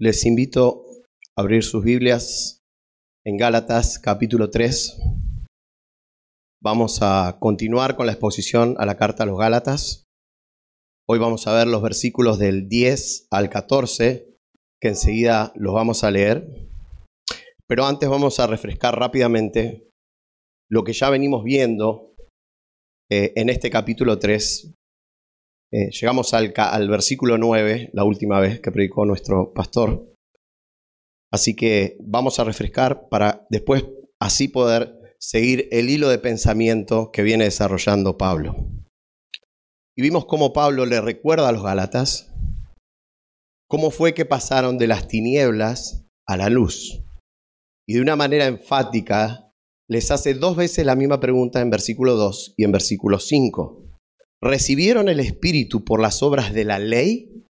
les invito a abrir sus Biblias en Gálatas capítulo 3. Vamos a continuar con la exposición a la carta a los Gálatas. Hoy vamos a ver los versículos del 10 al 14, que enseguida los vamos a leer. Pero antes vamos a refrescar rápidamente lo que ya venimos viendo eh, en este capítulo 3 eh, llegamos al, al versículo 9, la última vez que predicó nuestro pastor. Así que vamos a refrescar para después así poder seguir el hilo de pensamiento que viene desarrollando Pablo. Y vimos cómo Pablo le recuerda a los Gálatas cómo fue que pasaron de las tinieblas a la luz. Y de una manera enfática les hace dos veces la misma pregunta en versículo 2 y en versículo 5 recibieron el Espíritu por las obras de la ley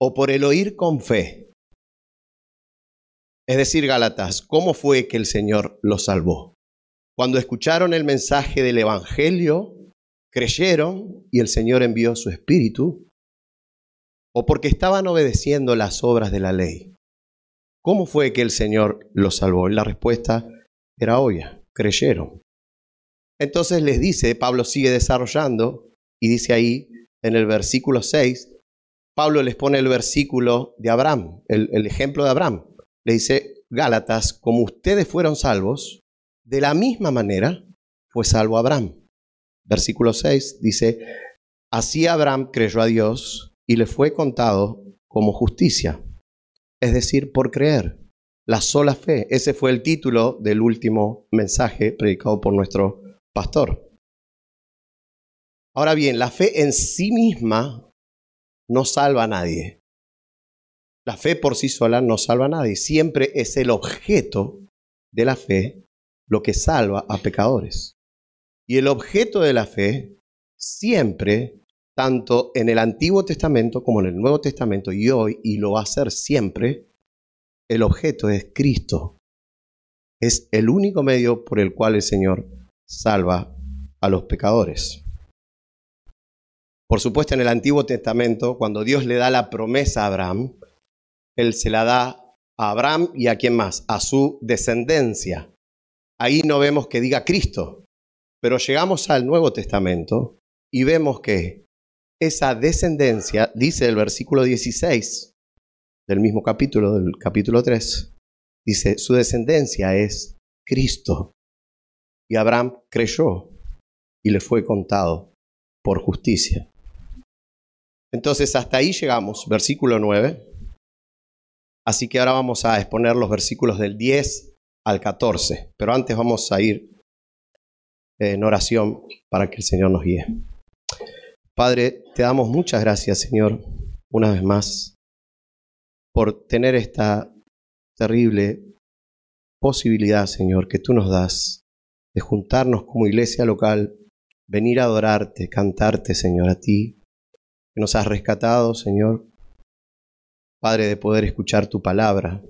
o por el oír con fe. Es decir, Gálatas, ¿cómo fue que el Señor los salvó? Cuando escucharon el mensaje del Evangelio, creyeron y el Señor envió su Espíritu, o porque estaban obedeciendo las obras de la ley. ¿Cómo fue que el Señor los salvó? Y la respuesta era obvia, creyeron. Entonces les dice, Pablo sigue desarrollando, y dice ahí en el versículo 6, Pablo les pone el versículo de Abraham, el, ejemplo de Abraham. Le dice, Gálatas, como ustedes fueron salvos, de la misma manera fue salvo Abraham. Versículo 6 dice, así Abraham creyó a Dios y le fue contado como justicia, es decir, por creer, la sola fe. Ese fue el título del último mensaje predicado por nuestro pastor. Ahora bien, la fe en sí misma no salva a nadie. La fe por sí sola no salva a nadie. Siempre es el objeto de la fe lo que salva a pecadores. Y el objeto de la fe siempre, tanto en el Antiguo Testamento como en el Nuevo Testamento y hoy, y lo va a ser siempre, el objeto es Cristo. Es el único medio por el cual el Señor salva a los pecadores. Por supuesto, en el Antiguo Testamento, cuando Dios le da la promesa a Abraham, Él se la da a Abraham y a quién más, a su descendencia. Ahí no vemos que diga Cristo, pero llegamos al Nuevo Testamento y vemos que esa descendencia, dice el versículo 16 del mismo capítulo, del capítulo 3, dice, su descendencia es Cristo. Y Abraham creyó y le fue contado por justicia. Entonces hasta ahí llegamos, versículo 9. Así que ahora vamos a exponer los versículos del 10 al 14, pero antes vamos a ir en oración para que el Señor nos guíe. Padre, te damos muchas gracias, Señor, una vez más, por tener esta terrible posibilidad, Señor, que tú nos das de juntarnos como iglesia local, venir a adorarte, cantarte, Señor, a ti, que nos has rescatado, Señor. Padre, de poder escuchar tu palabra.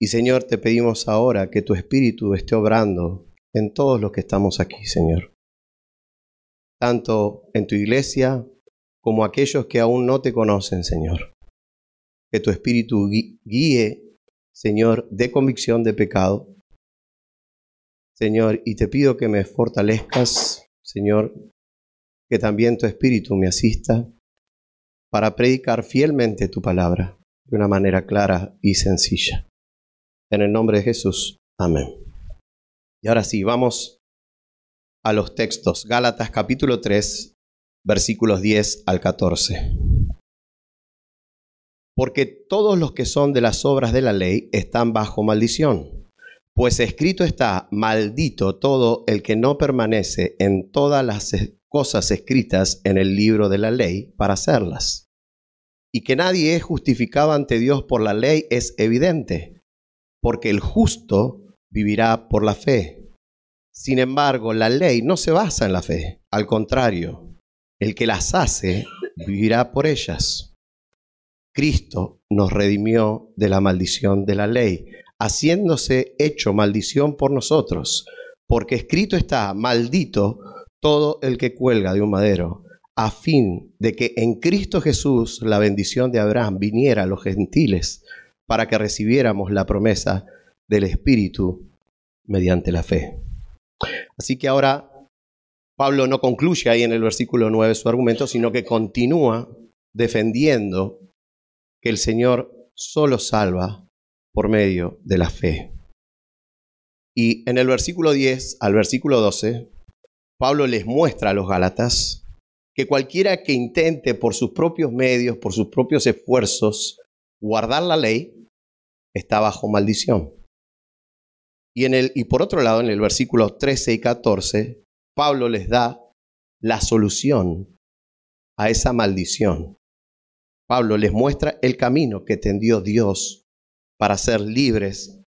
Y Señor, te pedimos ahora que tu Espíritu esté obrando en todos los que estamos aquí, Señor. Tanto en tu iglesia como aquellos que aún no te conocen, Señor. Que tu Espíritu guíe, Señor, de convicción de pecado. Señor, y te pido que me fortalezcas, Señor, que también tu Espíritu me asista para predicar fielmente tu palabra de una manera clara y sencilla. En el nombre de Jesús, amén. Y ahora sí, vamos a los textos. Gálatas capítulo 3, versículos 10 al 14. Porque todos los que son de las obras de la ley están bajo maldición. Pues escrito está, maldito todo el que no permanece en todas las cosas escritas en el libro de la ley para hacerlas. Y que nadie es justificado ante Dios por la ley es evidente, porque el justo vivirá por la fe. Sin embargo, la ley no se basa en la fe, al contrario, el que las hace vivirá por ellas. Cristo nos redimió de la maldición de la ley, haciéndose hecho maldición por nosotros, porque escrito está, maldito todo el que cuelga de un madero, a fin de que en Cristo Jesús la bendición de Abraham viniera a los gentiles para que recibiéramos la promesa del Espíritu mediante la fe. Así que ahora Pablo no concluye ahí en el versículo 9 su argumento, sino que continúa defendiendo que el Señor solo salva por medio de la fe. Y en el versículo 10 al versículo 12, Pablo les muestra a los Gálatas que cualquiera que intente por sus propios medios, por sus propios esfuerzos, guardar la ley, está bajo maldición. Y, en el, y por otro lado, en el versículo 13 y 14, Pablo les da la solución a esa maldición. Pablo les muestra el camino que tendió Dios para ser libres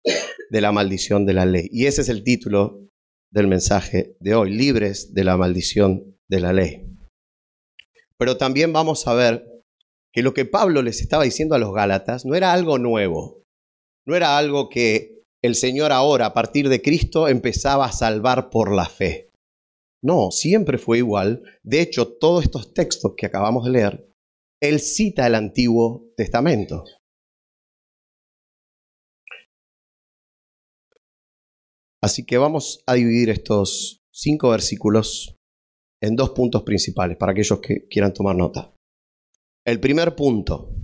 de la maldición de la ley. Y ese es el título del mensaje de hoy, libres de la maldición de la ley. Pero también vamos a ver que lo que Pablo les estaba diciendo a los Gálatas no era algo nuevo, no era algo que el Señor ahora, a partir de Cristo, empezaba a salvar por la fe. No, siempre fue igual. De hecho, todos estos textos que acabamos de leer, Él cita el Antiguo Testamento. Así que vamos a dividir estos cinco versículos en dos puntos principales para aquellos que quieran tomar nota. El primer punto,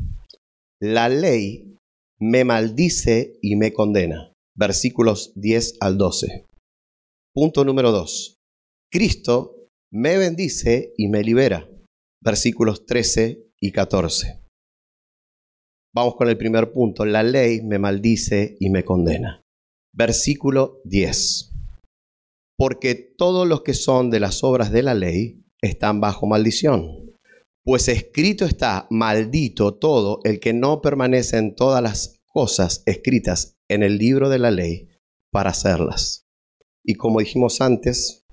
la ley me maldice y me condena. Versículos 10 al 12. Punto número 2. Cristo me bendice y me libera. Versículos 13 y 14. Vamos con el primer punto. La ley me maldice y me condena. Versículo 10 porque todos los que son de las obras de la ley están bajo maldición. Pues escrito está, maldito todo el que no permanece en todas las cosas escritas en el libro de la ley para hacerlas. Y como dijimos antes,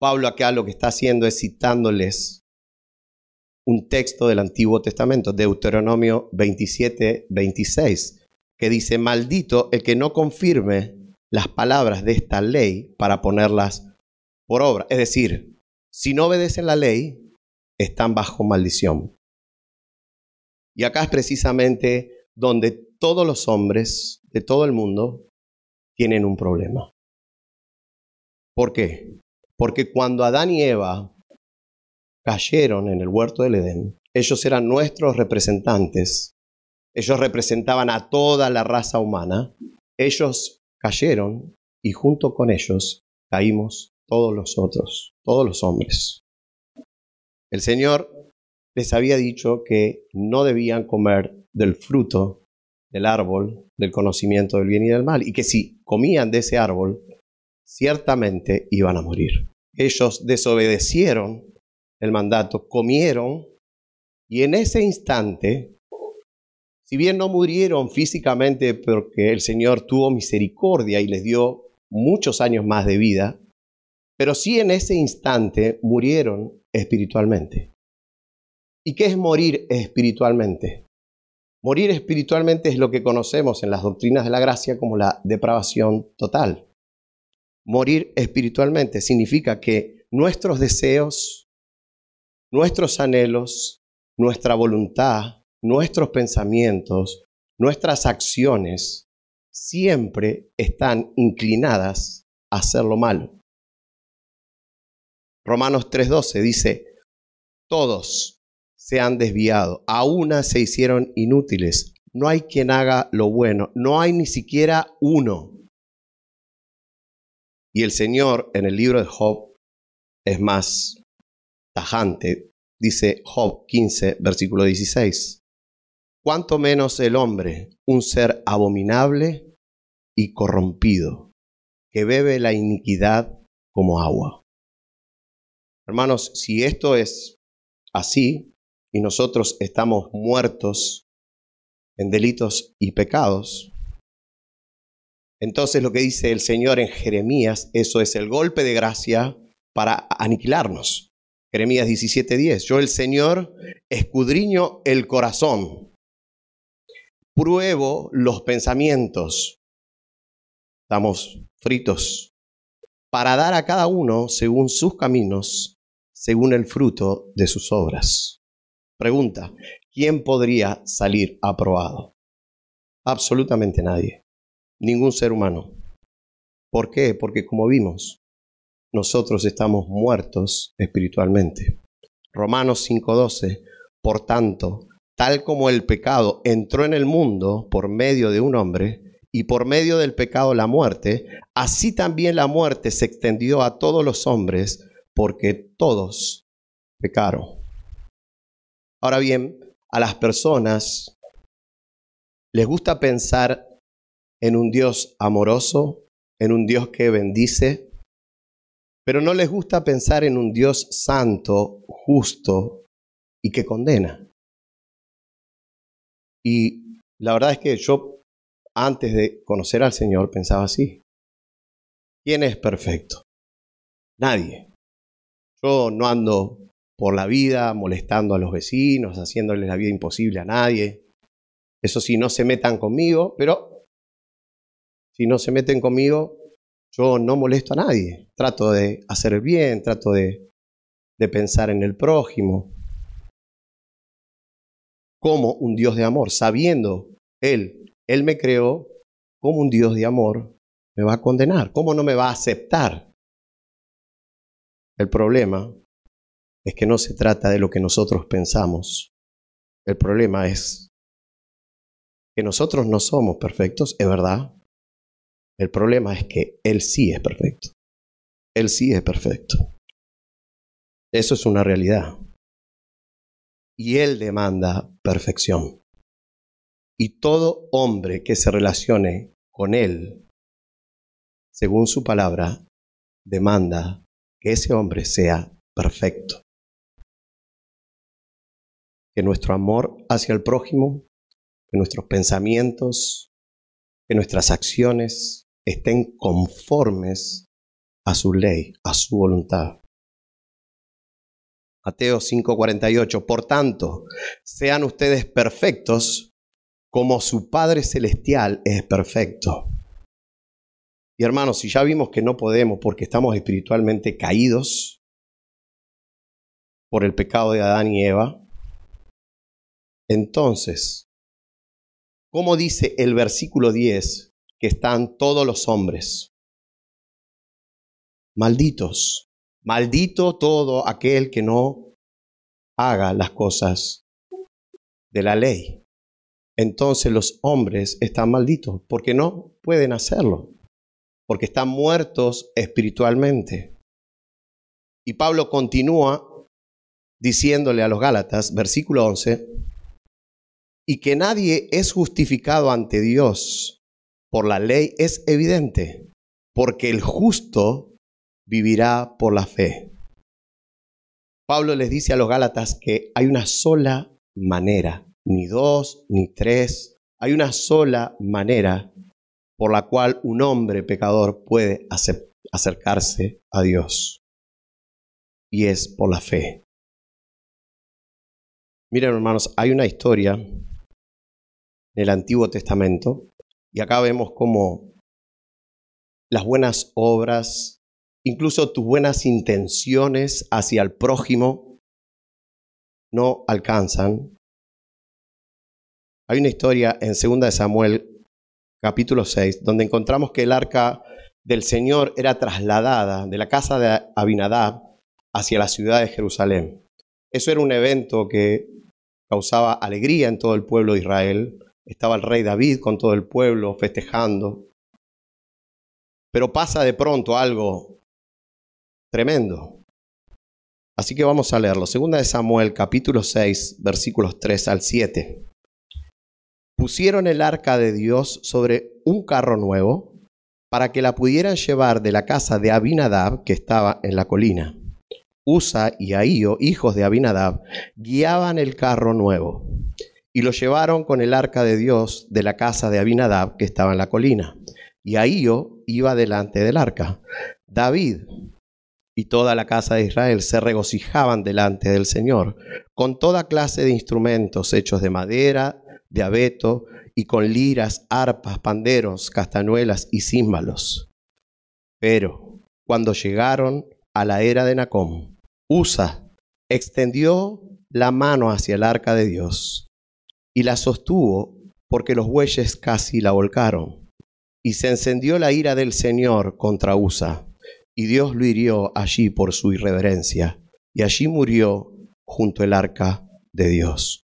Pablo acá lo que está haciendo es citándoles un texto del Antiguo Testamento, Deuteronomio 27, 26, que dice, maldito el que no confirme las palabras de esta ley para ponerlas por obra. Es decir, si no obedecen la ley, están bajo maldición. Y acá es precisamente donde todos los hombres de todo el mundo tienen un problema. ¿Por qué? Porque cuando Adán y Eva cayeron en el huerto del Edén, ellos eran nuestros representantes, ellos representaban a toda la raza humana, ellos cayeron y junto con ellos caímos todos los otros, todos los hombres. El Señor les había dicho que no debían comer del fruto del árbol del conocimiento del bien y del mal y que si comían de ese árbol, ciertamente iban a morir. Ellos desobedecieron el mandato, comieron y en ese instante si bien no murieron físicamente porque el Señor tuvo misericordia y les dio muchos años más de vida, pero sí en ese instante murieron espiritualmente. ¿Y qué es morir espiritualmente? Morir espiritualmente es lo que conocemos en las doctrinas de la gracia como la depravación total. Morir espiritualmente significa que nuestros deseos, nuestros anhelos, nuestra voluntad, nuestros pensamientos, nuestras acciones siempre están inclinadas a hacer lo malo. Romanos 3:12 dice, todos se han desviado, a una se hicieron inútiles, no hay quien haga lo bueno, no hay ni siquiera uno. Y el Señor en el libro de Job es más tajante, dice Job 15, versículo 16 cuánto menos el hombre, un ser abominable y corrompido, que bebe la iniquidad como agua. Hermanos, si esto es así y nosotros estamos muertos en delitos y pecados, entonces lo que dice el Señor en Jeremías, eso es el golpe de gracia para aniquilarnos. Jeremías 17:10, yo el Señor escudriño el corazón pruebo los pensamientos. Estamos fritos. Para dar a cada uno según sus caminos, según el fruto de sus obras. Pregunta, ¿quién podría salir aprobado? Absolutamente nadie, ningún ser humano. ¿Por qué? Porque como vimos, nosotros estamos muertos espiritualmente. Romanos 5:12, por tanto, tal como el pecado entró en el mundo por medio de un hombre, y por medio del pecado la muerte, así también la muerte se extendió a todos los hombres, porque todos pecaron. Ahora bien, a las personas les gusta pensar en un Dios amoroso, en un Dios que bendice, pero no les gusta pensar en un Dios santo, justo y que condena. Y la verdad es que yo antes de conocer al Señor pensaba así. ¿Quién es perfecto? Nadie. Yo no ando por la vida molestando a los vecinos, haciéndoles la vida imposible a nadie. Eso sí, no se metan conmigo, pero si no se meten conmigo, yo no molesto a nadie. Trato de hacer bien, trato de, de pensar en el prójimo. Como un Dios de amor, sabiendo Él él me creó como un Dios de amor, me va a condenar. ¿Cómo no me va a aceptar? El problema es que no se trata de lo que nosotros pensamos. El problema es que nosotros no somos perfectos, es verdad. El problema es que Él sí es perfecto. Él sí es perfecto. Eso es una realidad. Y Él demanda perfección. Y todo hombre que se relacione con Él, según su palabra, demanda que ese hombre sea perfecto. Que nuestro amor hacia el prójimo, que nuestros pensamientos, que nuestras acciones estén conformes a su ley, a su voluntad. Mateo 5:48, por tanto, sean ustedes perfectos como su Padre Celestial es perfecto. Y hermanos, si ya vimos que no podemos porque estamos espiritualmente caídos por el pecado de Adán y Eva, entonces, ¿cómo dice el versículo 10 que están todos los hombres? Malditos, maldito todo aquel que no haga las cosas de la ley entonces los hombres están malditos porque no pueden hacerlo, porque están muertos espiritualmente. Y Pablo continúa diciéndole a los Gálatas, versículo 11, y que nadie es justificado ante Dios por la ley es evidente, porque el justo vivirá por la fe. Pablo les dice a los Gálatas que hay una sola manera ni dos, ni tres. Hay una sola manera por la cual un hombre pecador puede acercarse a Dios. Y es por la fe. Miren hermanos, hay una historia en el Antiguo Testamento y acá vemos cómo las buenas obras, incluso tus buenas intenciones hacia el prójimo, no alcanzan hay una historia en 2 de Samuel, capítulo 6, donde encontramos que el arca del Señor era trasladada de la casa de Abinadab hacia la ciudad de Jerusalén. Eso era un evento que causaba alegría en todo el pueblo de Israel. Estaba el rey David con todo el pueblo festejando. Pero pasa de pronto algo tremendo. Así que vamos a leerlo. Segunda de Samuel, capítulo 6, versículos 3 al 7 pusieron el arca de Dios sobre un carro nuevo para que la pudieran llevar de la casa de Abinadab, que estaba en la colina. Usa y Ahío, hijos de Abinadab, guiaban el carro nuevo y lo llevaron con el arca de Dios de la casa de Abinadab, que estaba en la colina. Y Ahío iba delante del arca. David y toda la casa de Israel se regocijaban delante del Señor, con toda clase de instrumentos hechos de madera, de abeto y con liras, arpas, panderos, castañuelas y címbalos. Pero cuando llegaron a la era de Nacom, Usa extendió la mano hacia el arca de Dios y la sostuvo porque los bueyes casi la volcaron. Y se encendió la ira del Señor contra Usa, y Dios lo hirió allí por su irreverencia, y allí murió junto al arca de Dios.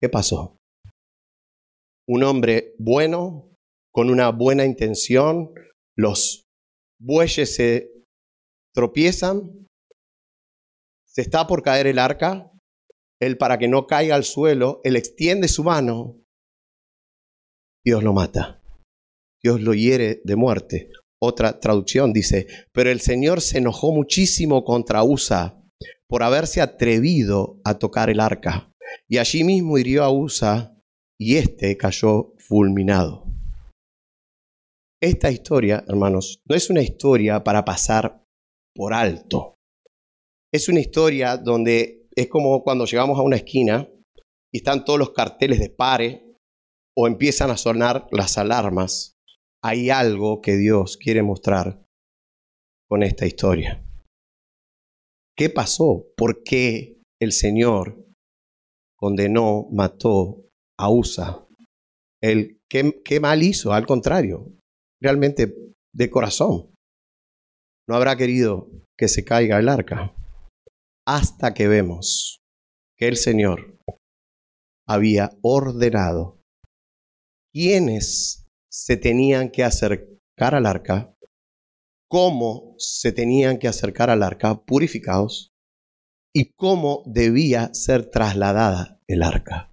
¿Qué pasó? Un hombre bueno, con una buena intención, los bueyes se tropiezan, se está por caer el arca, él para que no caiga al suelo, él extiende su mano, Dios lo mata, Dios lo hiere de muerte. Otra traducción dice, pero el Señor se enojó muchísimo contra Usa por haberse atrevido a tocar el arca, y allí mismo hirió a Usa, y éste cayó fulminado. Esta historia, hermanos, no es una historia para pasar por alto. Es una historia donde es como cuando llegamos a una esquina y están todos los carteles de pare o empiezan a sonar las alarmas. Hay algo que Dios quiere mostrar con esta historia. ¿Qué pasó? ¿Por qué el Señor condenó, mató a Usa? El, ¿qué, ¿Qué mal hizo? Al contrario, realmente de corazón. No habrá querido que se caiga el arca hasta que vemos que el Señor había ordenado quiénes se tenían que acercar al arca, cómo se tenían que acercar al arca purificados y cómo debía ser trasladada el arca.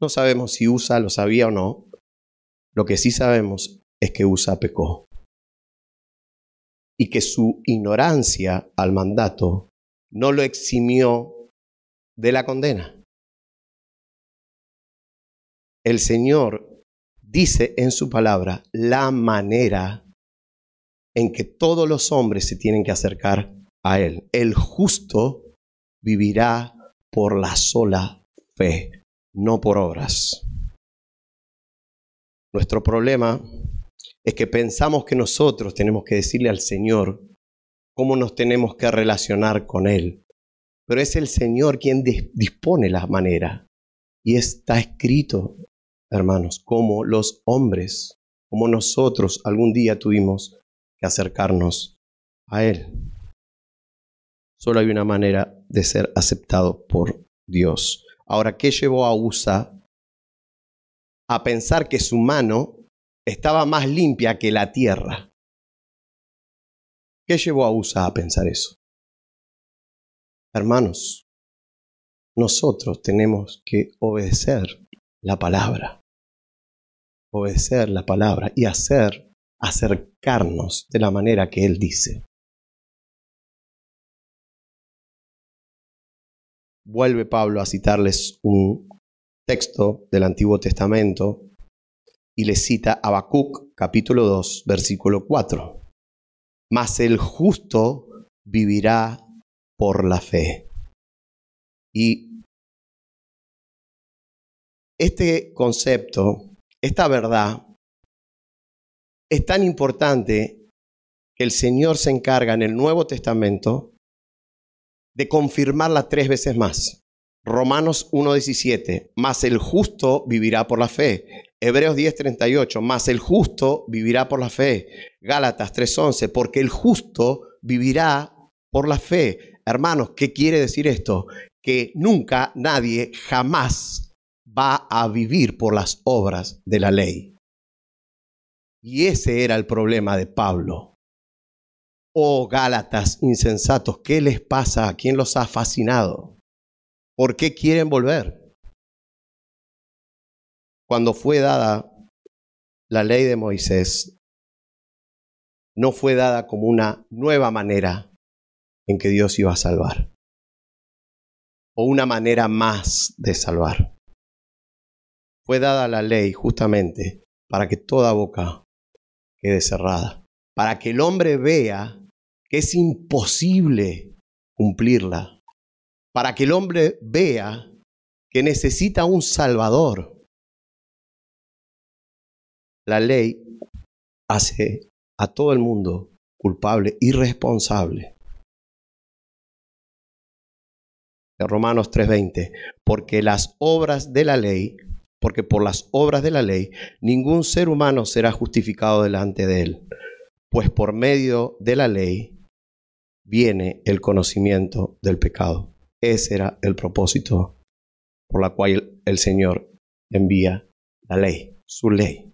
No sabemos si Usa lo sabía o no. Lo que sí sabemos es que Usa pecó y que su ignorancia al mandato no lo eximió de la condena. El Señor dice en su palabra la manera en que todos los hombres se tienen que acercar a Él. El justo vivirá por la sola fe, no por obras. Nuestro problema es que pensamos que nosotros tenemos que decirle al Señor cómo nos tenemos que relacionar con Él. Pero es el Señor quien dispone la manera. Y está escrito, hermanos, como los hombres, como nosotros algún día tuvimos que acercarnos a Él. Solo hay una manera de ser aceptado por Dios. Ahora, ¿qué llevó a Usa a pensar que su mano estaba más limpia que la tierra. ¿Qué llevó a Usa a pensar eso? Hermanos, nosotros tenemos que obedecer la palabra. Obedecer la palabra y hacer, acercarnos de la manera que Él dice. Vuelve Pablo a citarles un texto del Antiguo Testamento y le cita Habacuc capítulo 2, versículo 4. Mas el justo vivirá por la fe. Y este concepto, esta verdad, es tan importante que el Señor se encarga en el Nuevo Testamento de confirmarla tres veces más. Romanos 1.17, mas el justo vivirá por la fe. Hebreos 10:38, más el justo vivirá por la fe. Gálatas 3:11, porque el justo vivirá por la fe. Hermanos, ¿qué quiere decir esto? Que nunca nadie jamás va a vivir por las obras de la ley. Y ese era el problema de Pablo. Oh Gálatas insensatos, ¿qué les pasa? ¿A quién los ha fascinado? ¿Por qué quieren volver? Cuando fue dada la ley de Moisés, no fue dada como una nueva manera en que Dios iba a salvar, o una manera más de salvar fue dada la ley justamente para que toda boca quede cerrada, para que el hombre vea que es imposible cumplirla, para que el hombre vea que necesita un salvador. La ley hace a todo el mundo culpable y responsable. Romanos 3:20, porque las obras de la ley porque por las obras de la ley ningún ser humano será justificado delante de él, pues por medio de la ley viene el conocimiento del pecado. Ese era el propósito por la cual el Señor envía la ley, su ley.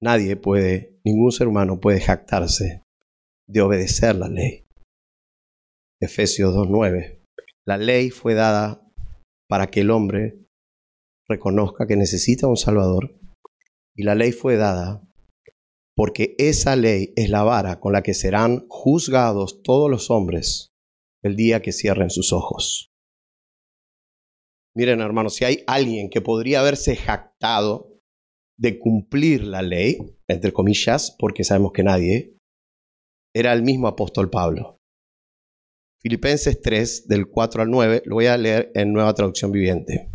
Nadie puede, ningún ser humano puede jactarse de obedecer la ley. Efesios 2.9. La ley fue dada para que el hombre reconozca que necesita un Salvador y la ley fue dada porque esa ley es la vara con la que serán juzgados todos los hombres el día que cierren sus ojos. Miren hermanos, si hay alguien que podría haberse jactado de cumplir la ley, entre comillas, porque sabemos que nadie, era el mismo apóstol Pablo. Filipenses 3, del 4 al 9, lo voy a leer en nueva traducción viviente.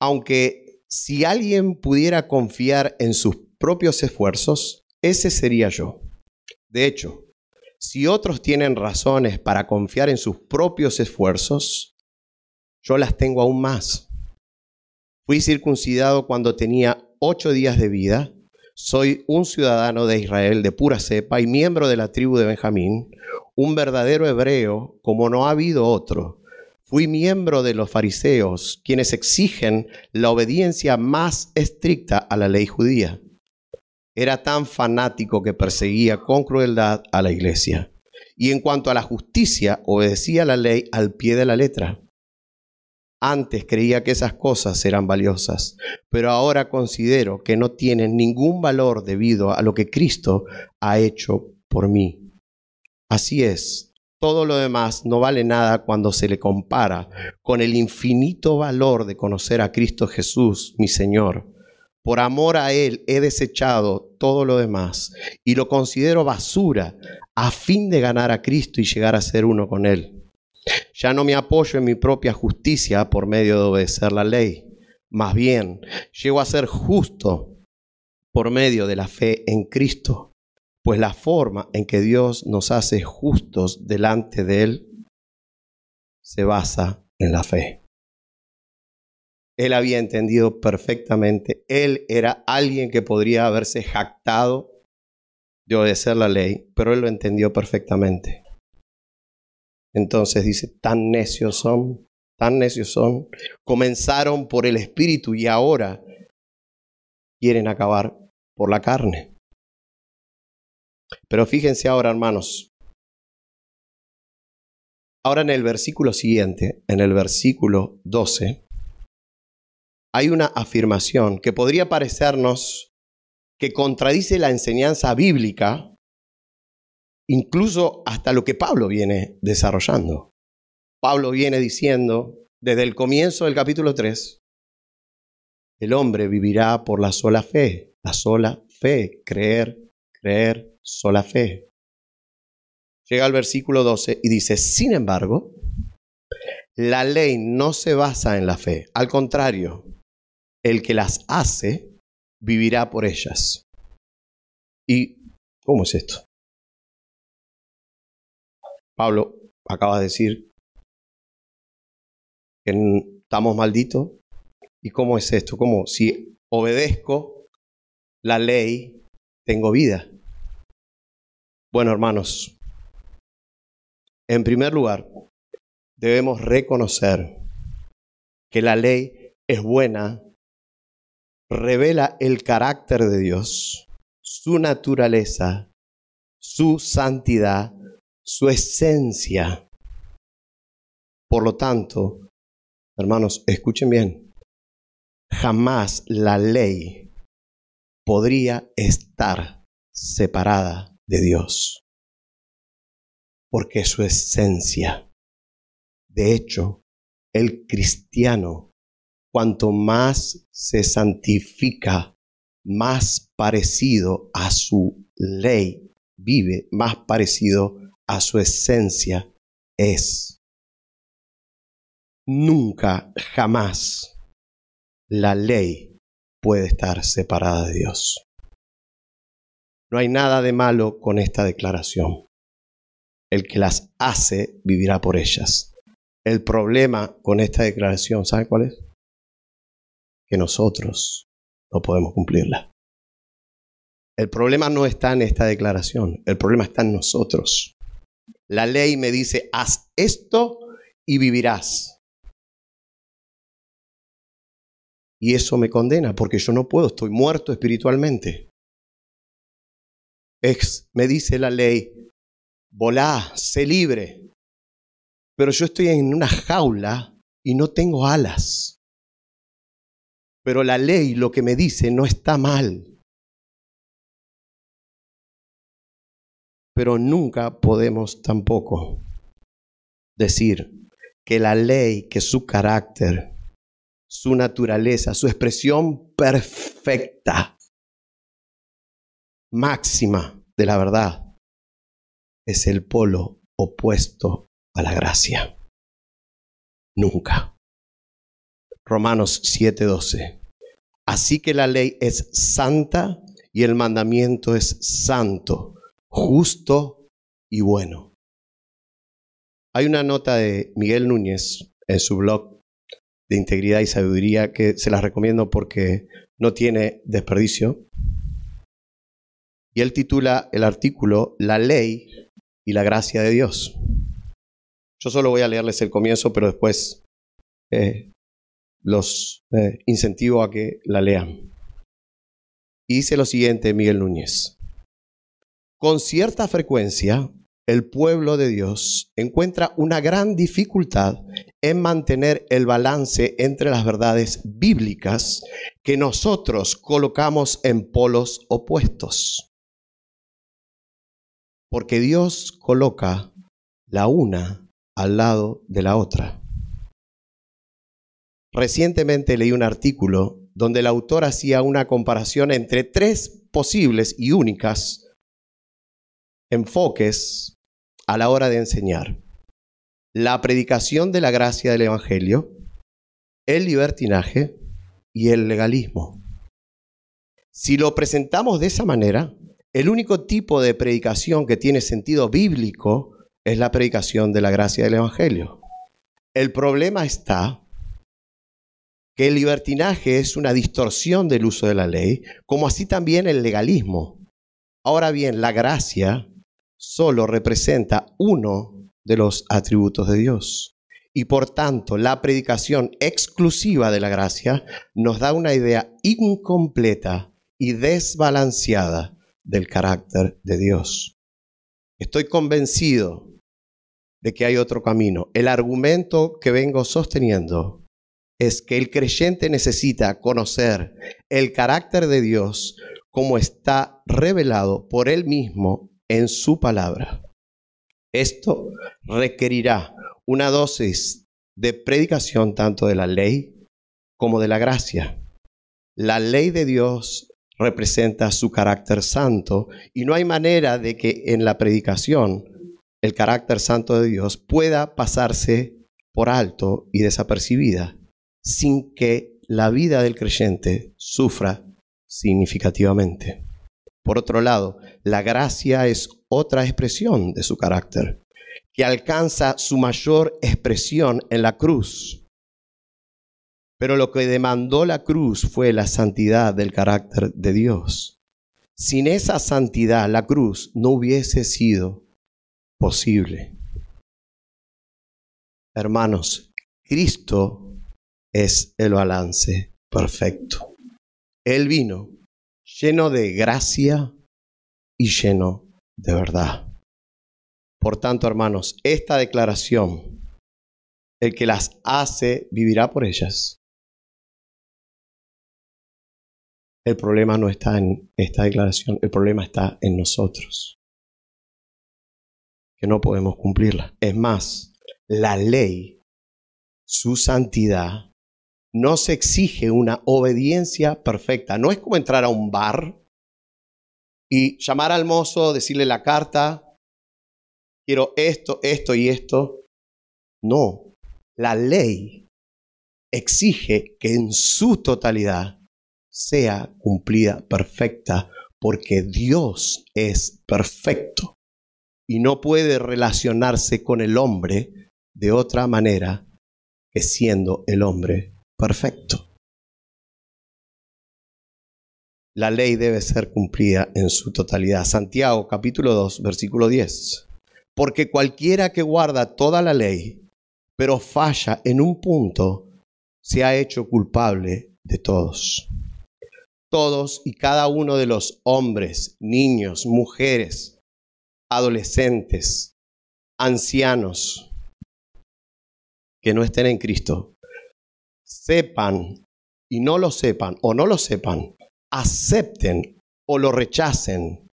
Aunque si alguien pudiera confiar en sus propios esfuerzos, ese sería yo. De hecho, si otros tienen razones para confiar en sus propios esfuerzos, yo las tengo aún más. Fui circuncidado cuando tenía ocho días de vida. Soy un ciudadano de Israel de pura cepa y miembro de la tribu de Benjamín, un verdadero hebreo como no ha habido otro. Fui miembro de los fariseos, quienes exigen la obediencia más estricta a la ley judía. Era tan fanático que perseguía con crueldad a la iglesia. Y en cuanto a la justicia, obedecía la ley al pie de la letra. Antes creía que esas cosas eran valiosas, pero ahora considero que no tienen ningún valor debido a lo que Cristo ha hecho por mí. Así es, todo lo demás no vale nada cuando se le compara con el infinito valor de conocer a Cristo Jesús, mi Señor. Por amor a Él he desechado todo lo demás y lo considero basura a fin de ganar a Cristo y llegar a ser uno con Él. Ya no me apoyo en mi propia justicia por medio de obedecer la ley. Más bien, llego a ser justo por medio de la fe en Cristo, pues la forma en que Dios nos hace justos delante de Él se basa en la fe. Él había entendido perfectamente, Él era alguien que podría haberse jactado de obedecer la ley, pero Él lo entendió perfectamente. Entonces dice, tan necios son, tan necios son. Comenzaron por el Espíritu y ahora quieren acabar por la carne. Pero fíjense ahora, hermanos. Ahora en el versículo siguiente, en el versículo 12, hay una afirmación que podría parecernos que contradice la enseñanza bíblica incluso hasta lo que Pablo viene desarrollando. Pablo viene diciendo desde el comienzo del capítulo 3, el hombre vivirá por la sola fe, la sola fe, creer, creer, sola fe. Llega al versículo 12 y dice, sin embargo, la ley no se basa en la fe, al contrario, el que las hace vivirá por ellas. ¿Y cómo es esto? Pablo acaba de decir que estamos malditos. ¿Y cómo es esto? ¿Cómo si obedezco la ley, tengo vida? Bueno, hermanos, en primer lugar, debemos reconocer que la ley es buena, revela el carácter de Dios, su naturaleza, su santidad su esencia. Por lo tanto, hermanos, escuchen bien, jamás la ley podría estar separada de Dios, porque su esencia. De hecho, el cristiano, cuanto más se santifica, más parecido a su ley vive, más parecido a su esencia es. Nunca, jamás la ley puede estar separada de Dios. No hay nada de malo con esta declaración. el que las hace vivirá por ellas. El problema con esta declaración, ¿sabe cuál es? Que nosotros no podemos cumplirla. El problema no está en esta declaración, el problema está en nosotros. La ley me dice, haz esto y vivirás. Y eso me condena porque yo no puedo, estoy muerto espiritualmente. Es, me dice la ley, volá, sé libre. Pero yo estoy en una jaula y no tengo alas. Pero la ley lo que me dice no está mal. Pero nunca podemos tampoco decir que la ley, que su carácter, su naturaleza, su expresión perfecta, máxima de la verdad, es el polo opuesto a la gracia. Nunca. Romanos 7:12. Así que la ley es santa y el mandamiento es santo, justo y bueno. Hay una nota de Miguel Núñez en su blog de integridad y sabiduría que se las recomiendo porque no tiene desperdicio. Y él titula el artículo La ley y la gracia de Dios. Yo solo voy a leerles el comienzo, pero después eh, los eh, incentivo a que la lean. Y dice lo siguiente Miguel Núñez. Con cierta frecuencia, el pueblo de Dios encuentra una gran dificultad en mantener el balance entre las verdades bíblicas que nosotros colocamos en polos opuestos. Porque Dios coloca la una al lado de la otra. Recientemente leí un artículo donde el autor hacía una comparación entre tres posibles y únicas enfoques a la hora de enseñar. La predicación de la gracia del Evangelio, el libertinaje y el legalismo. Si lo presentamos de esa manera, el único tipo de predicación que tiene sentido bíblico es la predicación de la gracia del Evangelio. El problema está que el libertinaje es una distorsión del uso de la ley, como así también el legalismo. Ahora bien, la gracia solo representa uno de los atributos de Dios. Y por tanto, la predicación exclusiva de la gracia nos da una idea incompleta y desbalanceada del carácter de Dios. Estoy convencido de que hay otro camino. El argumento que vengo sosteniendo es que el creyente necesita conocer el carácter de Dios como está revelado por Él mismo en su palabra. Esto requerirá una dosis de predicación tanto de la ley como de la gracia. La ley de Dios representa su carácter santo y no hay manera de que en la predicación el carácter santo de Dios pueda pasarse por alto y desapercibida sin que la vida del creyente sufra significativamente. Por otro lado, la gracia es otra expresión de su carácter, que alcanza su mayor expresión en la cruz. Pero lo que demandó la cruz fue la santidad del carácter de Dios. Sin esa santidad, la cruz no hubiese sido posible. Hermanos, Cristo es el balance perfecto. Él vino lleno de gracia y lleno de verdad. Por tanto, hermanos, esta declaración, el que las hace vivirá por ellas. El problema no está en esta declaración, el problema está en nosotros, que no podemos cumplirla. Es más, la ley, su santidad, no se exige una obediencia perfecta. No es como entrar a un bar y llamar al mozo, decirle la carta, quiero esto, esto y esto. No, la ley exige que en su totalidad sea cumplida perfecta porque Dios es perfecto y no puede relacionarse con el hombre de otra manera que siendo el hombre perfecto. La ley debe ser cumplida en su totalidad. Santiago capítulo 2, versículo 10. Porque cualquiera que guarda toda la ley, pero falla en un punto, se ha hecho culpable de todos. Todos y cada uno de los hombres, niños, mujeres, adolescentes, ancianos que no estén en Cristo, sepan y no lo sepan o no lo sepan, acepten o lo rechacen,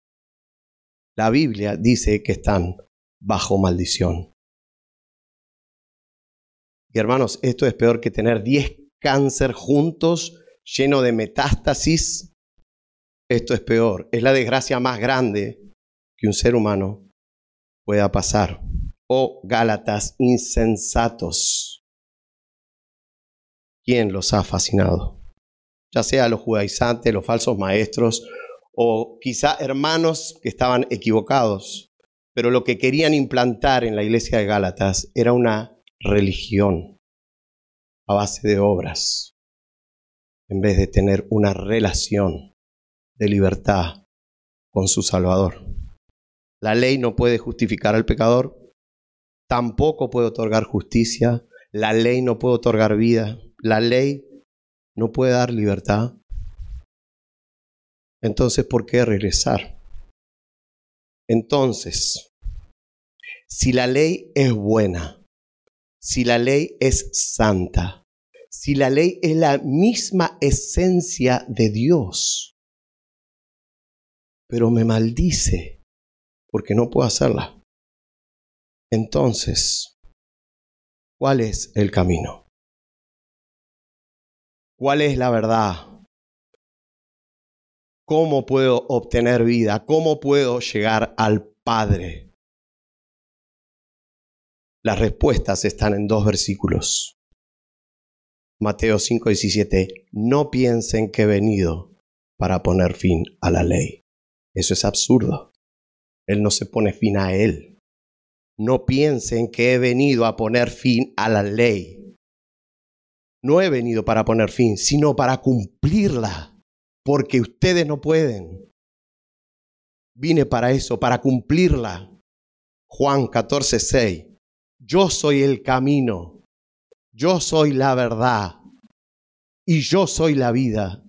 la Biblia dice que están bajo maldición. Y hermanos, esto es peor que tener 10 cáncer juntos, lleno de metástasis. Esto es peor. Es la desgracia más grande que un ser humano pueda pasar. Oh Gálatas insensatos. ¿Quién los ha fascinado? Ya sea los judaizantes, los falsos maestros, o quizá hermanos que estaban equivocados, pero lo que querían implantar en la iglesia de Gálatas era una religión a base de obras, en vez de tener una relación de libertad con su Salvador. La ley no puede justificar al pecador, tampoco puede otorgar justicia, la ley no puede otorgar vida, la ley no puede dar libertad. Entonces, ¿por qué regresar? Entonces, si la ley es buena, si la ley es santa, si la ley es la misma esencia de Dios, pero me maldice porque no puedo hacerla. Entonces, ¿cuál es el camino? ¿Cuál es la verdad? ¿Cómo puedo obtener vida? ¿Cómo puedo llegar al Padre? Las respuestas están en dos versículos. Mateo 5:17, no piensen que he venido para poner fin a la ley. Eso es absurdo. Él no se pone fin a él. No piensen que he venido a poner fin a la ley. No he venido para poner fin, sino para cumplirla, porque ustedes no pueden. Vine para eso, para cumplirla. Juan 14, 6. Yo soy el camino, yo soy la verdad y yo soy la vida.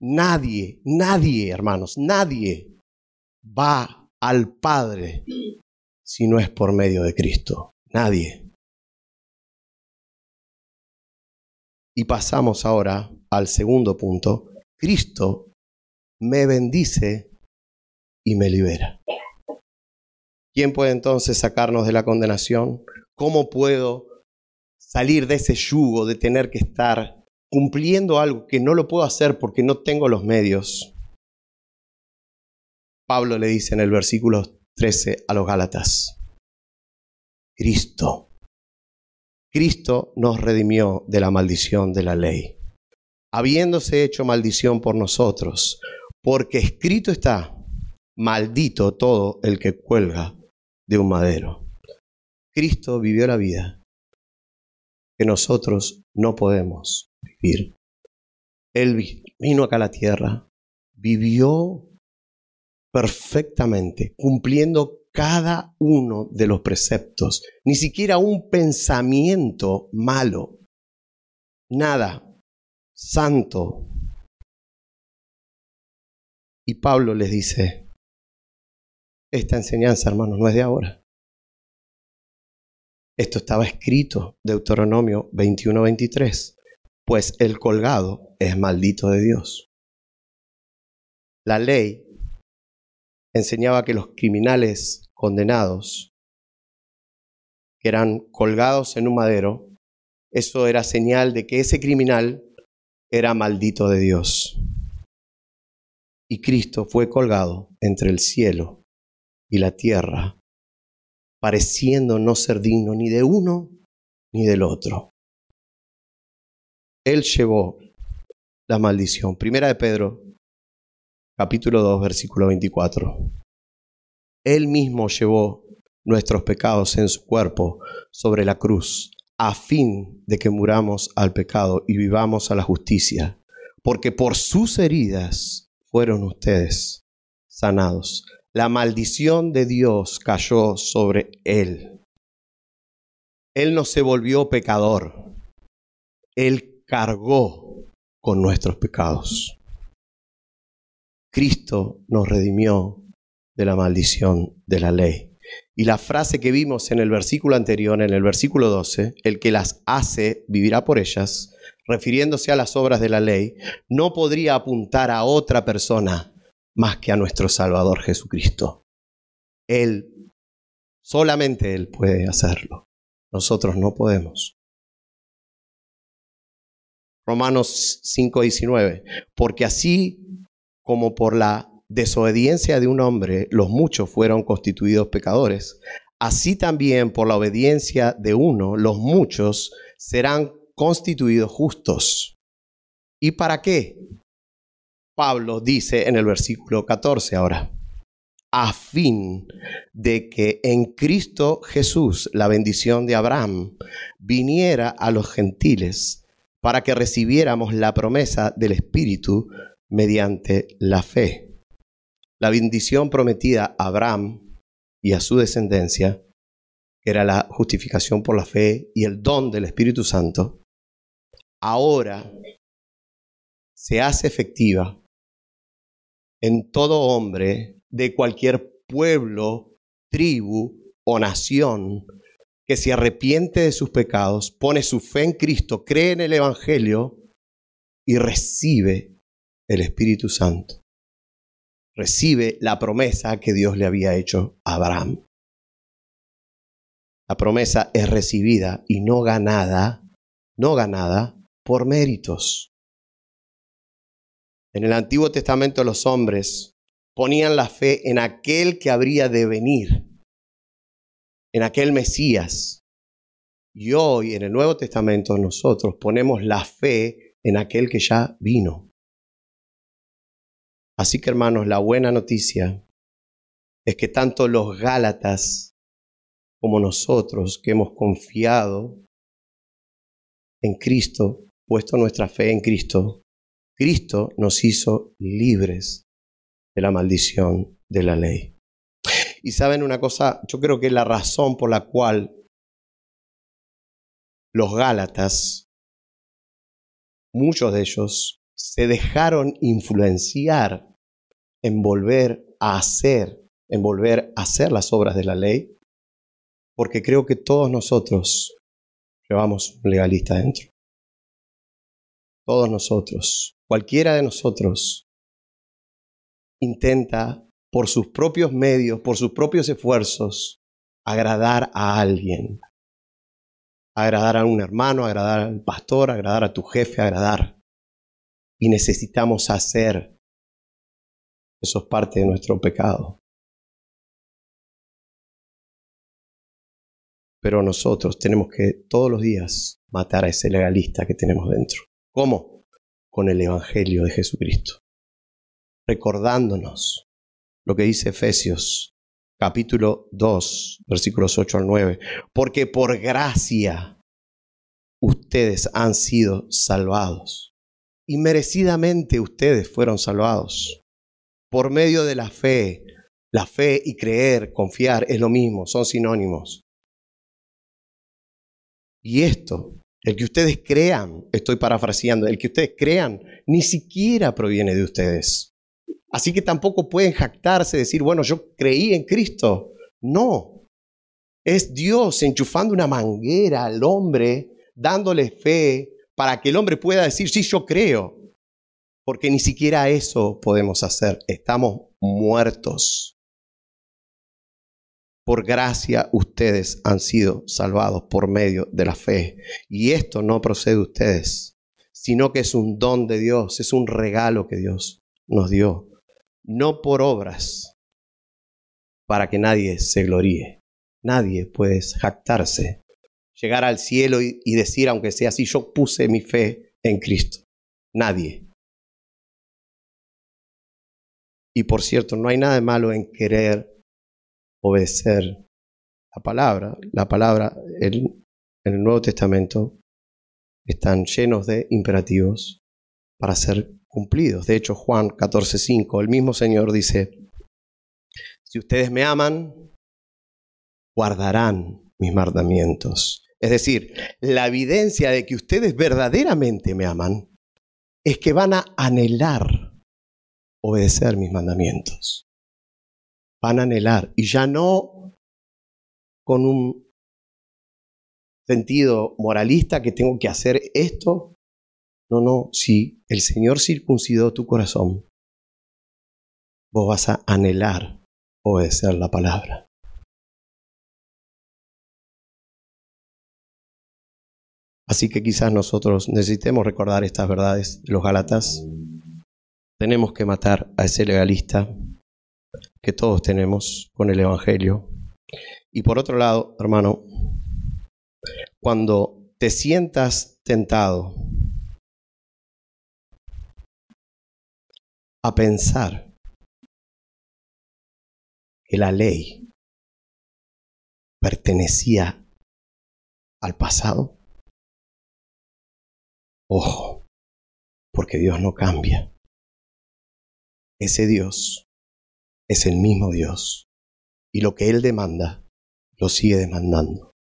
Nadie, nadie, hermanos, nadie va al Padre si no es por medio de Cristo? Nadie. Y pasamos ahora al segundo punto. Cristo me bendice y me libera. ¿Quién puede entonces sacarnos de la condenación? ¿Cómo puedo salir de ese yugo de tener que estar cumpliendo algo que no lo puedo hacer porque no tengo los medios? Pablo le dice en el versículo 13 a los Gálatas, Cristo, Cristo nos redimió de la maldición de la ley, habiéndose hecho maldición por nosotros, porque escrito está, maldito todo el que cuelga de un madero. Cristo vivió la vida que nosotros no podemos vivir. Él vino acá a la tierra, vivió perfectamente, cumpliendo cada uno de los preceptos, ni siquiera un pensamiento malo, nada, santo. Y Pablo les dice, esta enseñanza, hermanos, no es de ahora. Esto estaba escrito, Deuteronomio 21-23, pues el colgado es maldito de Dios. La ley enseñaba que los criminales condenados, que eran colgados en un madero, eso era señal de que ese criminal era maldito de Dios. Y Cristo fue colgado entre el cielo y la tierra, pareciendo no ser digno ni de uno ni del otro. Él llevó la maldición. Primera de Pedro capítulo 2, versículo 24. Él mismo llevó nuestros pecados en su cuerpo sobre la cruz, a fin de que muramos al pecado y vivamos a la justicia, porque por sus heridas fueron ustedes sanados. La maldición de Dios cayó sobre él. Él no se volvió pecador. Él cargó con nuestros pecados. Cristo nos redimió de la maldición de la ley. Y la frase que vimos en el versículo anterior, en el versículo 12, el que las hace vivirá por ellas, refiriéndose a las obras de la ley, no podría apuntar a otra persona más que a nuestro Salvador Jesucristo. Él, solamente Él puede hacerlo. Nosotros no podemos. Romanos 5:19, porque así como por la desobediencia de un hombre los muchos fueron constituidos pecadores, así también por la obediencia de uno los muchos serán constituidos justos. ¿Y para qué? Pablo dice en el versículo 14 ahora, a fin de que en Cristo Jesús la bendición de Abraham viniera a los gentiles para que recibiéramos la promesa del Espíritu mediante la fe la bendición prometida a Abraham y a su descendencia, que era la justificación por la fe y el don del Espíritu Santo, ahora se hace efectiva en todo hombre de cualquier pueblo, tribu o nación que se arrepiente de sus pecados, pone su fe en Cristo, cree en el Evangelio y recibe el Espíritu Santo recibe la promesa que Dios le había hecho a Abraham. La promesa es recibida y no ganada, no ganada por méritos. En el Antiguo Testamento los hombres ponían la fe en aquel que habría de venir, en aquel Mesías. Y hoy en el Nuevo Testamento nosotros ponemos la fe en aquel que ya vino. Así que hermanos, la buena noticia es que tanto los Gálatas como nosotros que hemos confiado en Cristo, puesto nuestra fe en Cristo, Cristo nos hizo libres de la maldición de la ley. Y saben una cosa, yo creo que la razón por la cual los Gálatas, muchos de ellos, se dejaron influenciar en volver a hacer, en volver a hacer las obras de la ley, porque creo que todos nosotros llevamos un legalista dentro. Todos nosotros, cualquiera de nosotros, intenta por sus propios medios, por sus propios esfuerzos, agradar a alguien. Agradar a un hermano, agradar al pastor, agradar a tu jefe, agradar y necesitamos hacer. Eso es parte de nuestro pecado. Pero nosotros tenemos que todos los días matar a ese legalista que tenemos dentro. ¿Cómo? Con el Evangelio de Jesucristo. Recordándonos lo que dice Efesios capítulo 2, versículos 8 al 9. Porque por gracia ustedes han sido salvados y merecidamente ustedes fueron salvados. Por medio de la fe. La fe y creer, confiar es lo mismo, son sinónimos. Y esto, el que ustedes crean, estoy parafraseando, el que ustedes crean ni siquiera proviene de ustedes. Así que tampoco pueden jactarse, decir, bueno, yo creí en Cristo. No, es Dios enchufando una manguera al hombre, dándole fe, para que el hombre pueda decir, sí, yo creo. Porque ni siquiera eso podemos hacer. Estamos muertos. Por gracia ustedes han sido salvados por medio de la fe. Y esto no procede de ustedes, sino que es un don de Dios, es un regalo que Dios nos dio. No por obras, para que nadie se gloríe. Nadie puede jactarse llegar al cielo y, decir, aunque sea así, yo puse mi fe en Cristo. Nadie. Y por cierto, no hay nada de malo en querer obedecer la palabra. La palabra en el Nuevo Testamento están llenos de imperativos para ser cumplidos. De hecho, Juan 14:5, el mismo Señor dice, si ustedes me aman, guardarán mis mandamientos. Es decir, la evidencia de que ustedes verdaderamente me aman es que van a anhelar obedecer mis mandamientos. Van a anhelar y ya no con un sentido moralista que tengo que hacer esto. No, no, si el Señor circuncidó tu corazón, vos vas a anhelar obedecer la palabra. Así que quizás nosotros necesitemos recordar estas verdades de los Gálatas. Tenemos que matar a ese legalista que todos tenemos con el Evangelio. Y por otro lado, hermano, cuando te sientas tentado a pensar que la ley pertenecía al pasado, ojo, porque Dios no cambia. Ese Dios es el mismo Dios y lo que Él demanda, lo sigue demandando.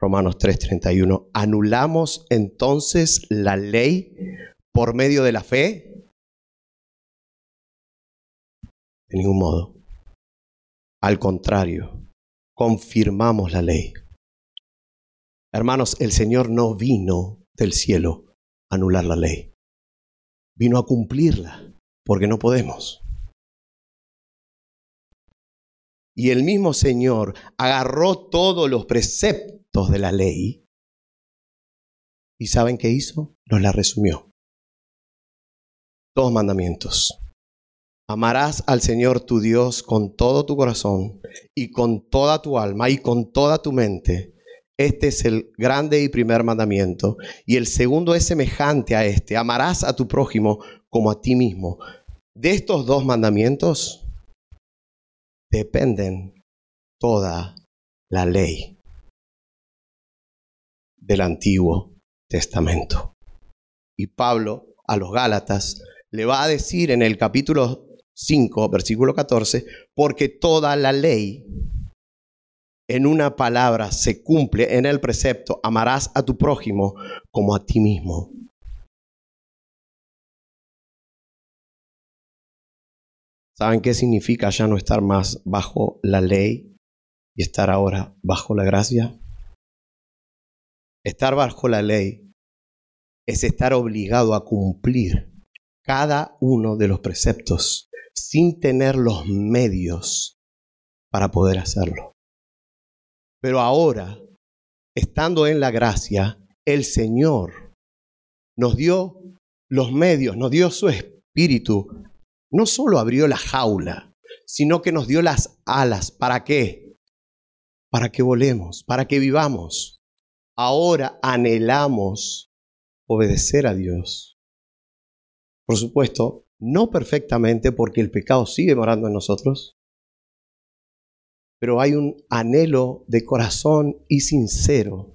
Romanos 3:31. ¿Anulamos entonces la ley por medio de la fe? De ningún modo. Al contrario, confirmamos la ley. Hermanos, el Señor no vino del cielo anular la ley. Vino a cumplirla, porque no podemos. Y el mismo Señor agarró todos los preceptos de la ley y ¿saben qué hizo? Nos la resumió. Dos mandamientos. Amarás al Señor tu Dios con todo tu corazón y con toda tu alma y con toda tu mente. Este es el grande y primer mandamiento. Y el segundo es semejante a este. Amarás a tu prójimo como a ti mismo. De estos dos mandamientos dependen toda la ley del Antiguo Testamento. Y Pablo a los Gálatas le va a decir en el capítulo 5, versículo 14, porque toda la ley en una palabra se cumple en el precepto, amarás a tu prójimo como a ti mismo. ¿Saben qué significa ya no estar más bajo la ley y estar ahora bajo la gracia? Estar bajo la ley es estar obligado a cumplir cada uno de los preceptos sin tener los medios para poder hacerlo. Pero ahora, estando en la gracia, el Señor nos dio los medios, nos dio su espíritu. No solo abrió la jaula, sino que nos dio las alas. ¿Para qué? Para que volemos, para que vivamos. Ahora anhelamos obedecer a Dios. Por supuesto, no perfectamente porque el pecado sigue morando en nosotros, pero hay un anhelo de corazón y sincero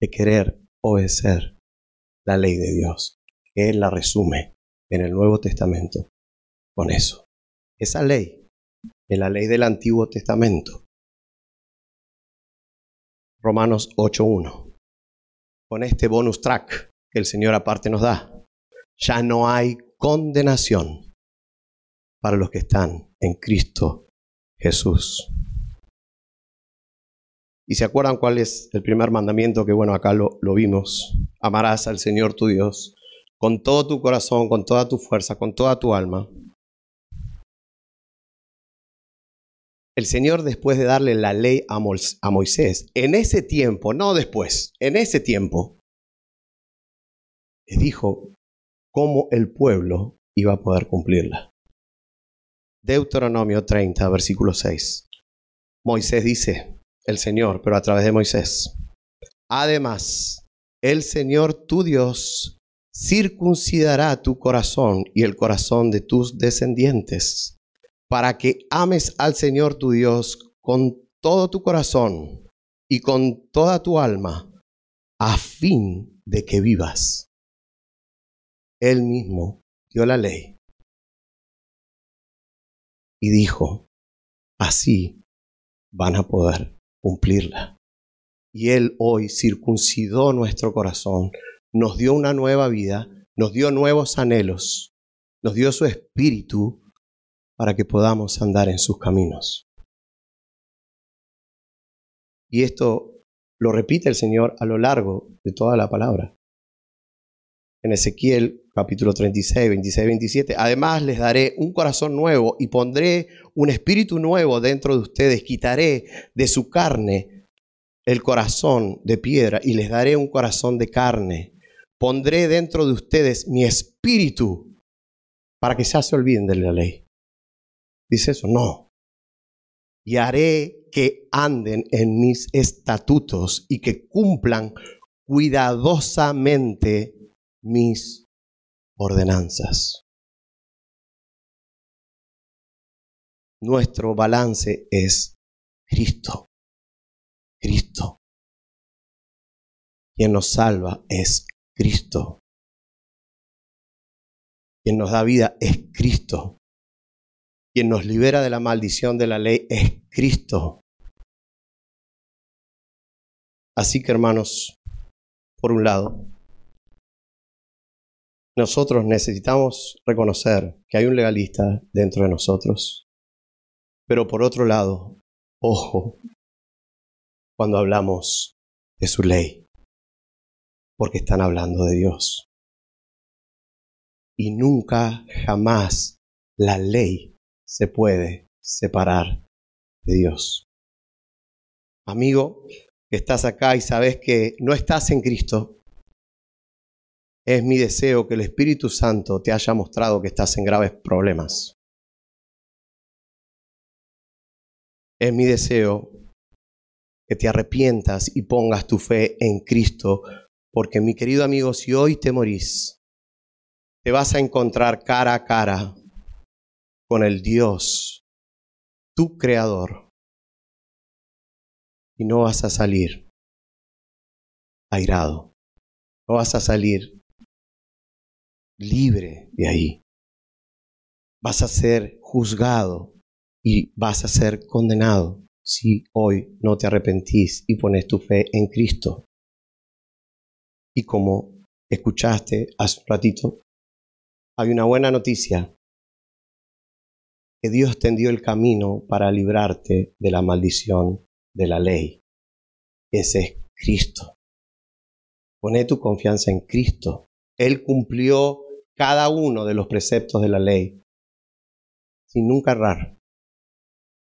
de querer obedecer la ley de Dios, que Él la resume en el Nuevo Testamento con eso. Esa ley es la ley del Antiguo Testamento. Romanos 8.1. Con este bonus track que el Señor aparte nos da, ya no hay condenación para los que están en Cristo Jesús. ¿Y se acuerdan cuál es el primer mandamiento que, bueno, acá lo, lo vimos? Amarás al Señor tu Dios con todo tu corazón, con toda tu fuerza, con toda tu alma. El Señor, después de darle la ley a Moisés, en ese tiempo, no después, en ese tiempo, le dijo, cómo el pueblo iba a poder cumplirla. Deuteronomio 30, versículo 6. Moisés dice, el Señor, pero a través de Moisés. Además, el Señor tu Dios circuncidará tu corazón y el corazón de tus descendientes, para que ames al Señor tu Dios con todo tu corazón y con toda tu alma, a fin de que vivas. Él mismo dio la ley y dijo, así van a poder cumplirla. Y Él hoy circuncidó nuestro corazón, nos dio una nueva vida, nos dio nuevos anhelos, nos dio su espíritu para que podamos andar en sus caminos. Y esto lo repite el Señor a lo largo de toda la palabra. En Ezequiel capítulo 36, 26, 27, además les daré un corazón nuevo y pondré un espíritu nuevo dentro de ustedes, quitaré de su carne el corazón de piedra y les daré un corazón de carne. Pondré dentro de ustedes mi espíritu para que ya se olviden de la ley Dice eso, no. Y haré que anden en mis estatutos y que cumplan cuidadosamente mis ordenanzas. Nuestro balance es Cristo. Cristo. Quien nos salva es Cristo. Quien nos da vida es Cristo. Quien nos libera de la maldición de la ley es Cristo. Así que hermanos, por un lado, nosotros necesitamos reconocer que hay un legalista dentro de nosotros. Pero por otro lado, ojo, cuando hablamos de su ley, porque están hablando de Dios. Y nunca, jamás la ley se puede separar de Dios. Amigo, estás acá y sabes que no estás en Cristo, es mi deseo que el Espíritu Santo te haya mostrado que estás en graves problemas. Es mi deseo que te arrepientas y pongas tu fe en Cristo, porque mi querido amigo, si hoy te morís, te vas a encontrar cara a cara con el Dios, tu creador, y no vas a salir airado, no vas a salir libre de ahí. Vas a ser juzgado y vas a ser condenado si hoy no te arrepentís y pones tu fe en Cristo. Y como escuchaste hace un ratito, hay una buena noticia que Dios tendió el camino para librarte de la maldición de la ley. Ese es Cristo. Pone tu confianza en Cristo. Él cumplió cada uno de los preceptos de la ley sin nunca errar.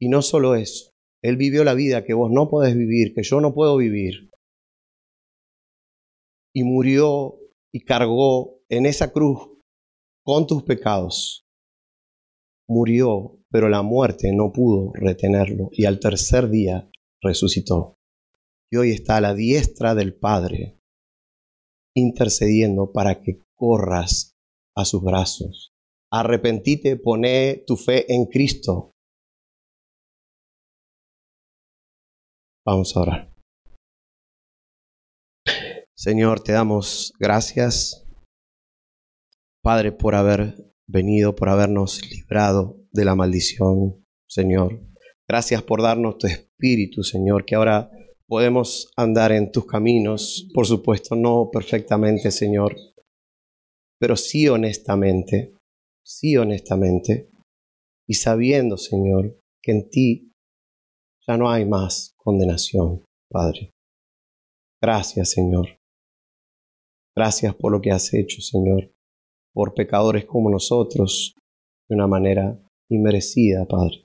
Y no solo eso, Él vivió la vida que vos no podés vivir, que yo no puedo vivir. Y murió y cargó en esa cruz con tus pecados murió, pero la muerte no pudo retenerlo y al tercer día resucitó. Y hoy está a la diestra del Padre, intercediendo para que corras a sus brazos. Arrepentite, poné tu fe en Cristo. Vamos a orar. Señor, te damos gracias, Padre, por haber venido, por habernos librado de la maldición, Señor. Gracias por darnos tu espíritu, Señor, que ahora podemos andar en tus caminos, por supuesto, no perfectamente, Señor, pero sí honestamente, sí honestamente, y sabiendo, Señor, que en ti ya no hay más condenación, Padre. Gracias, Señor. Gracias por lo que has hecho, Señor por pecadores como nosotros de una manera inmerecida, Padre.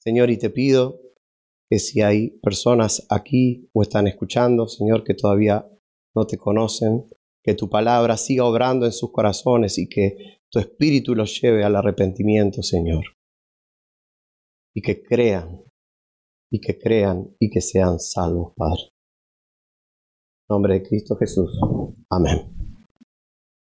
Señor, y te pido que si hay personas aquí o están escuchando, Señor, que todavía no te conocen, que tu palabra siga obrando en sus corazones y que tu espíritu los lleve al arrepentimiento, Señor. Y que crean, y que crean y que sean salvos, Padre. En nombre de Cristo Jesús. Amén.